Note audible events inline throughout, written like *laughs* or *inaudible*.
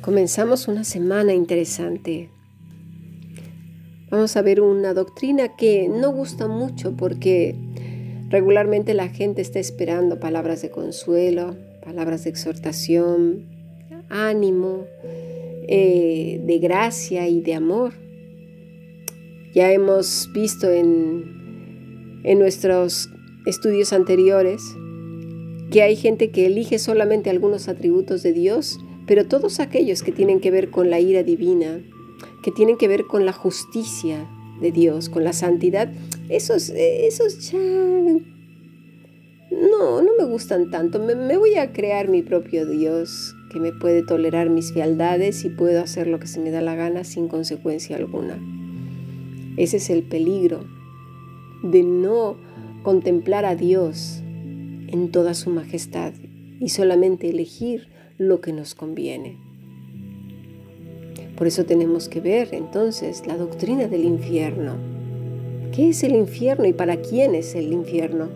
Comenzamos una semana interesante. Vamos a ver una doctrina que no gusta mucho porque regularmente la gente está esperando palabras de consuelo, palabras de exhortación, ánimo, eh, de gracia y de amor. Ya hemos visto en, en nuestros estudios anteriores que hay gente que elige solamente algunos atributos de Dios pero todos aquellos que tienen que ver con la ira divina, que tienen que ver con la justicia de Dios, con la santidad, esos, esos ya no, no me gustan tanto. Me, me, voy a crear mi propio Dios que me puede tolerar mis fealdades y puedo hacer lo que se me da la gana sin consecuencia alguna. Ese es el peligro de no contemplar a Dios en toda su majestad y solamente elegir lo que nos conviene. Por eso tenemos que ver entonces la doctrina del infierno. ¿Qué es el infierno y para quién es el infierno?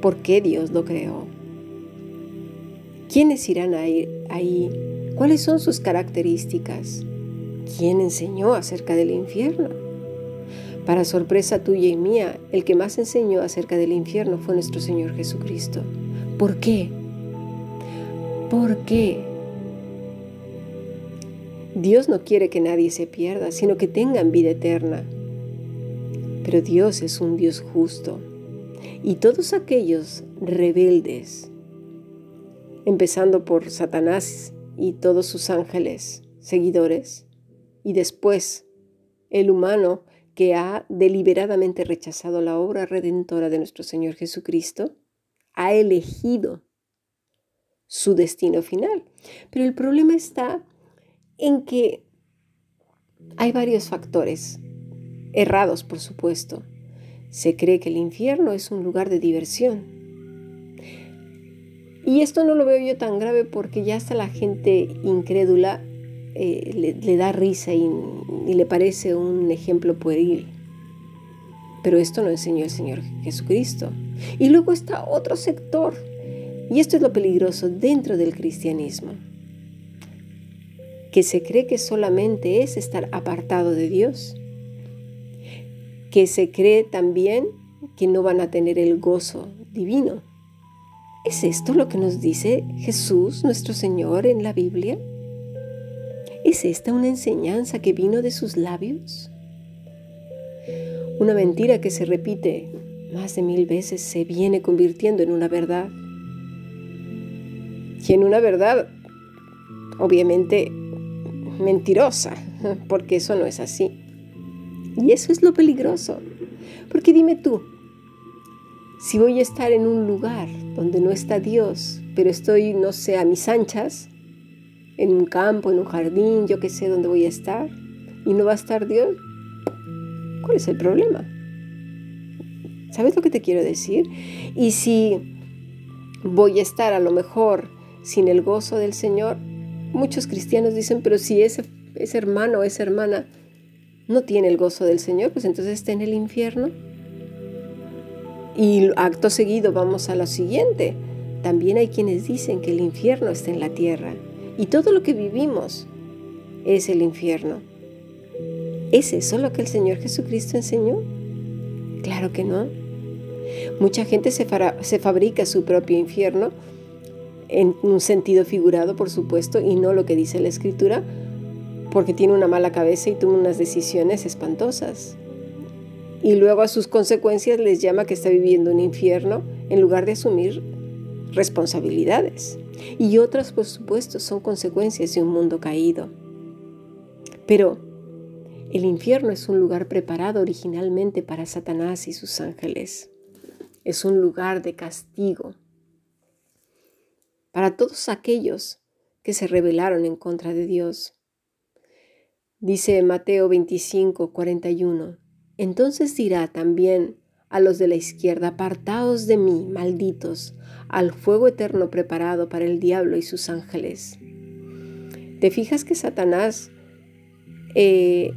¿Por qué Dios lo creó? ¿Quiénes irán ahí? ¿Cuáles son sus características? ¿Quién enseñó acerca del infierno? Para sorpresa tuya y mía, el que más enseñó acerca del infierno fue nuestro Señor Jesucristo. ¿Por qué? ¿Por qué? Dios no quiere que nadie se pierda, sino que tengan vida eterna. Pero Dios es un Dios justo. Y todos aquellos rebeldes, empezando por Satanás y todos sus ángeles seguidores, y después el humano que ha deliberadamente rechazado la obra redentora de nuestro Señor Jesucristo, ha elegido su destino final. Pero el problema está en que hay varios factores, errados por supuesto. Se cree que el infierno es un lugar de diversión. Y esto no lo veo yo tan grave porque ya hasta la gente incrédula eh, le, da risa y, y le parece un ejemplo pueril. Pero esto no enseñó el Señor Jesucristo. Y luego está otro sector y esto es lo peligroso dentro del cristianismo, que se cree que solamente es estar apartado de Dios, que se cree también que no van a tener el gozo divino. ¿Es esto lo que nos dice Jesús, nuestro Señor, en la Biblia? ¿Es esta una enseñanza que vino de sus labios? Una mentira que se repite más de mil veces se viene convirtiendo en una verdad y en una verdad obviamente mentirosa, porque eso no es así. Y eso es lo peligroso, porque dime tú, si voy a estar en un lugar donde no está Dios, pero estoy, no sé, a mis anchas, en un campo, en un jardín, yo qué sé dónde voy a estar, y no va a estar Dios, ¿cuál es el problema? ¿Sabes lo que te quiero decir? Y si voy a estar a lo mejor sin el gozo del Señor, muchos cristianos dicen, pero si ese, ese hermano o esa hermana no tiene el gozo del Señor, pues entonces está en el infierno. Y acto seguido vamos a lo siguiente. También hay quienes dicen que el infierno está en la tierra y todo lo que vivimos es el infierno. ¿Es eso lo que el Señor Jesucristo enseñó? Claro que no. Mucha gente se, se fabrica su propio infierno en un sentido figurado, por supuesto, y no lo que dice la escritura, porque tiene una mala cabeza y toma unas decisiones espantosas. Y luego a sus consecuencias les llama que está viviendo un infierno en lugar de asumir responsabilidades. Y otras, por supuesto, son consecuencias de un mundo caído. Pero el infierno es un lugar preparado originalmente para Satanás y sus ángeles. Es un lugar de castigo, para todos aquellos que se rebelaron en contra de Dios. Dice Mateo 25, 41, entonces dirá también a los de la izquierda, apartaos de mí, malditos, al fuego eterno preparado para el diablo y sus ángeles. ¿Te fijas que Satanás eh,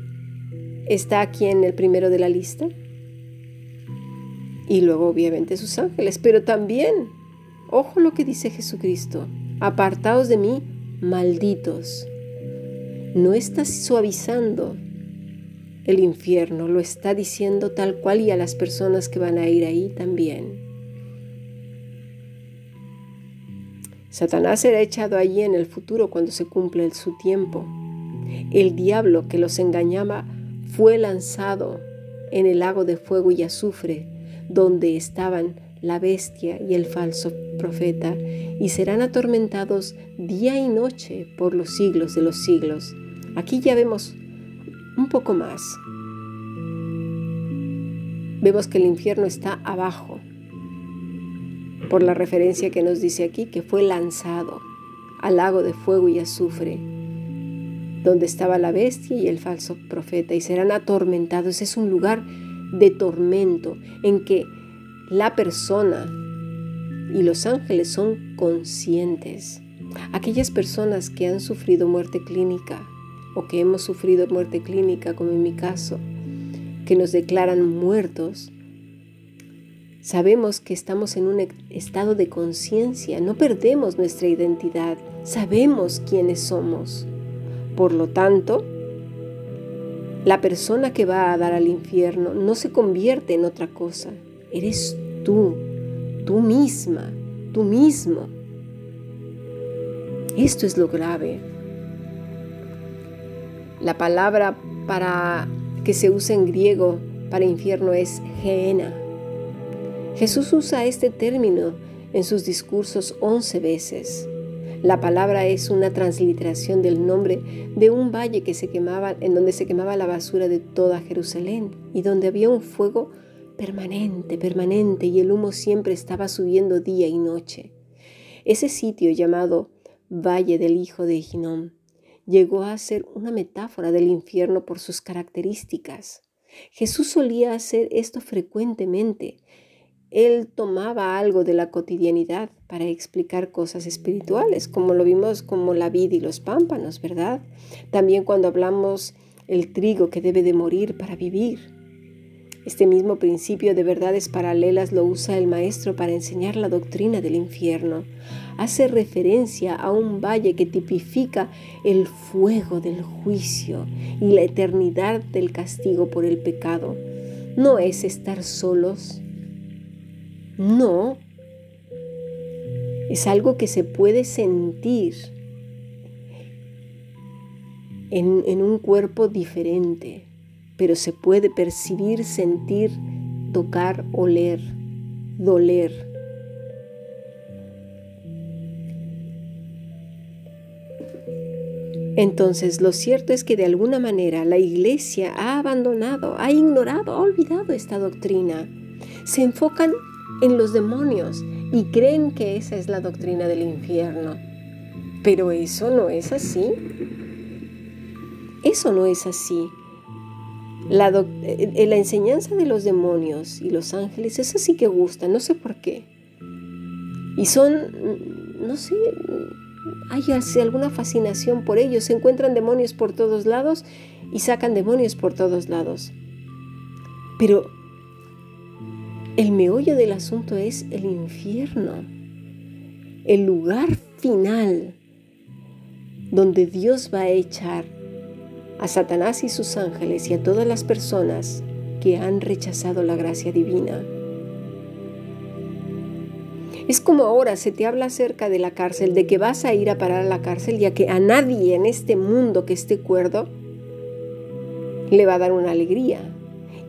está aquí en el primero de la lista? Y luego obviamente sus ángeles, pero también, ojo lo que dice Jesucristo, apartaos de mí, malditos. No está suavizando el infierno, lo está diciendo tal cual y a las personas que van a ir ahí también. Satanás será echado allí en el futuro cuando se cumple su tiempo. El diablo que los engañaba fue lanzado en el lago de fuego y azufre, donde estaban la bestia y el falso profeta, y serán atormentados día y noche por los siglos de los siglos. Aquí ya vemos un poco más. Vemos que el infierno está abajo, por la referencia que nos dice aquí, que fue lanzado al lago de fuego y azufre, donde estaba la bestia y el falso profeta, y serán atormentados. Es un lugar de tormento en que la persona y los ángeles son conscientes. Aquellas personas que han sufrido muerte clínica o que hemos sufrido muerte clínica, como en mi caso, que nos declaran muertos, Sabemos que estamos en un estado de conciencia, no perdemos nuestra identidad, sabemos quiénes somos. Por lo tanto, la persona que va a dar al infierno no se convierte en otra cosa, eres tú, tú misma, tú mismo. Esto es lo grave. La palabra para que se usa en griego para infierno es geena Jesús usa este término en sus discursos once veces. La palabra es una transliteración del nombre de un valle que se quemaba, en donde se quemaba la basura de toda Jerusalén y donde había un fuego permanente, permanente y el humo siempre estaba subiendo día y noche. Ese sitio llamado Valle del Hijo de Hinnom llegó a ser una metáfora del infierno por sus características. Jesús solía hacer esto frecuentemente él tomaba algo de la cotidianidad para explicar cosas espirituales, como lo vimos como la vid y los pámpanos, ¿verdad? También cuando hablamos el trigo que debe de morir para vivir. Este mismo principio de verdades paralelas lo usa el maestro para enseñar la doctrina del infierno. Hace referencia a un valle que tipifica el fuego del juicio y la eternidad del castigo por el pecado. No es estar solos, no, es algo que se puede sentir en, un cuerpo diferente, pero se puede percibir, sentir, tocar, oler, doler. Entonces, lo cierto es que de alguna manera la iglesia ha abandonado, ha ignorado, ha olvidado esta doctrina. Se enfocan en los demonios y creen que esa es la doctrina del infierno. Pero eso no es así. Eso no es así. La, eh, la, enseñanza de los demonios y los ángeles, eso sí que gusta, no sé por qué. Y son, no sé, hay alguna fascinación por ellos. Se encuentran demonios por todos lados y sacan demonios por todos lados. Pero el meollo del asunto es el infierno, el lugar final donde Dios va a echar a Satanás y sus ángeles y a todas las personas que han rechazado la gracia divina. Es como ahora se te habla acerca de la cárcel, de que vas a ir a parar a la cárcel, ya que a nadie en este mundo que esté cuerdo le va a dar una alegría,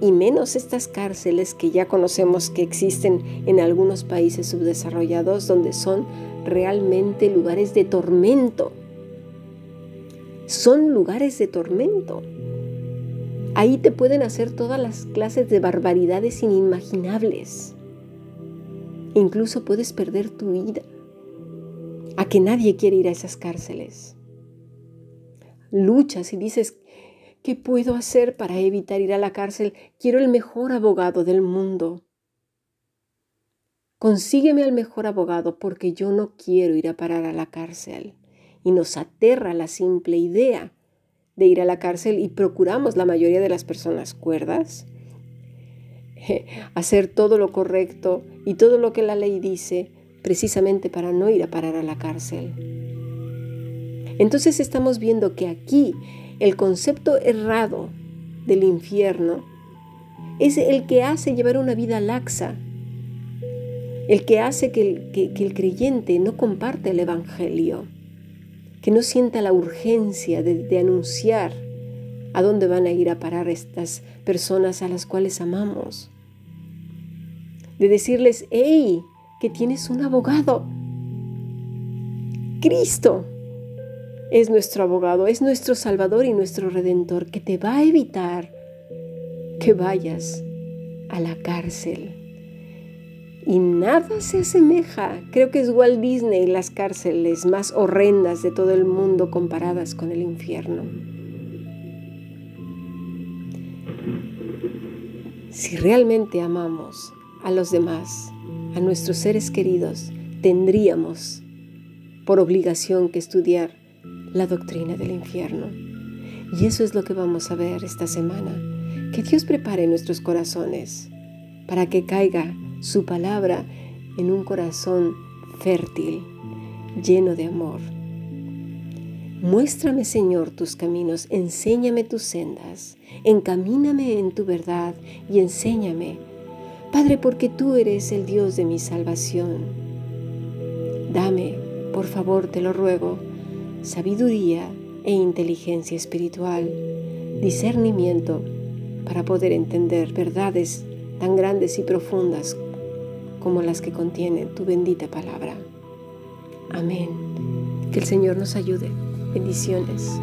y menos estas cárceles que ya conocemos que existen en algunos países subdesarrollados donde son realmente lugares de tormento. Son lugares de tormento. Ahí te pueden hacer todas las clases de barbaridades inimaginables. Incluso puedes perder tu vida. A que nadie quiere ir a esas cárceles. Luchas y dices, ¿Qué puedo hacer para evitar ir a la cárcel? Quiero el mejor abogado del mundo. Consígueme al mejor abogado porque yo no quiero ir a parar a la cárcel. Y nos aterra la simple idea de ir a la cárcel y procuramos la mayoría de las personas cuerdas *laughs* hacer todo lo correcto y todo lo que la ley dice, precisamente para no ir a parar a la cárcel. Entonces estamos viendo que aquí el concepto errado del infierno es el que hace llevar una vida laxa, el que hace que el, creyente no comparte el Evangelio, que no sienta la urgencia de, anunciar a dónde van a ir a parar estas personas a las cuales amamos, de decirles, hey, que tienes un abogado. Cristo es nuestro abogado, es nuestro Salvador y nuestro Redentor, que te va a evitar que vayas a la cárcel. Y nada se asemeja, creo que es Walt Disney las cárceles más horrendas de todo el mundo comparadas con el infierno. Si realmente amamos a los demás, a nuestros seres queridos, tendríamos por obligación que estudiar la doctrina del infierno. Y eso es lo que vamos a ver esta semana que Dios prepare nuestros corazones para que caiga su palabra en un corazón fértil, lleno de amor. Muéstrame, Señor, tus caminos, enséñame tus sendas, encamíname en tu verdad y enséñame, Padre, porque tú eres el Dios de mi salvación. Dame, por favor, te lo ruego, sabiduría e inteligencia espiritual, discernimiento para poder entender verdades tan grandes y profundas como las que contiene tu bendita palabra. Amén. Que el Señor nos ayude. Bendiciones.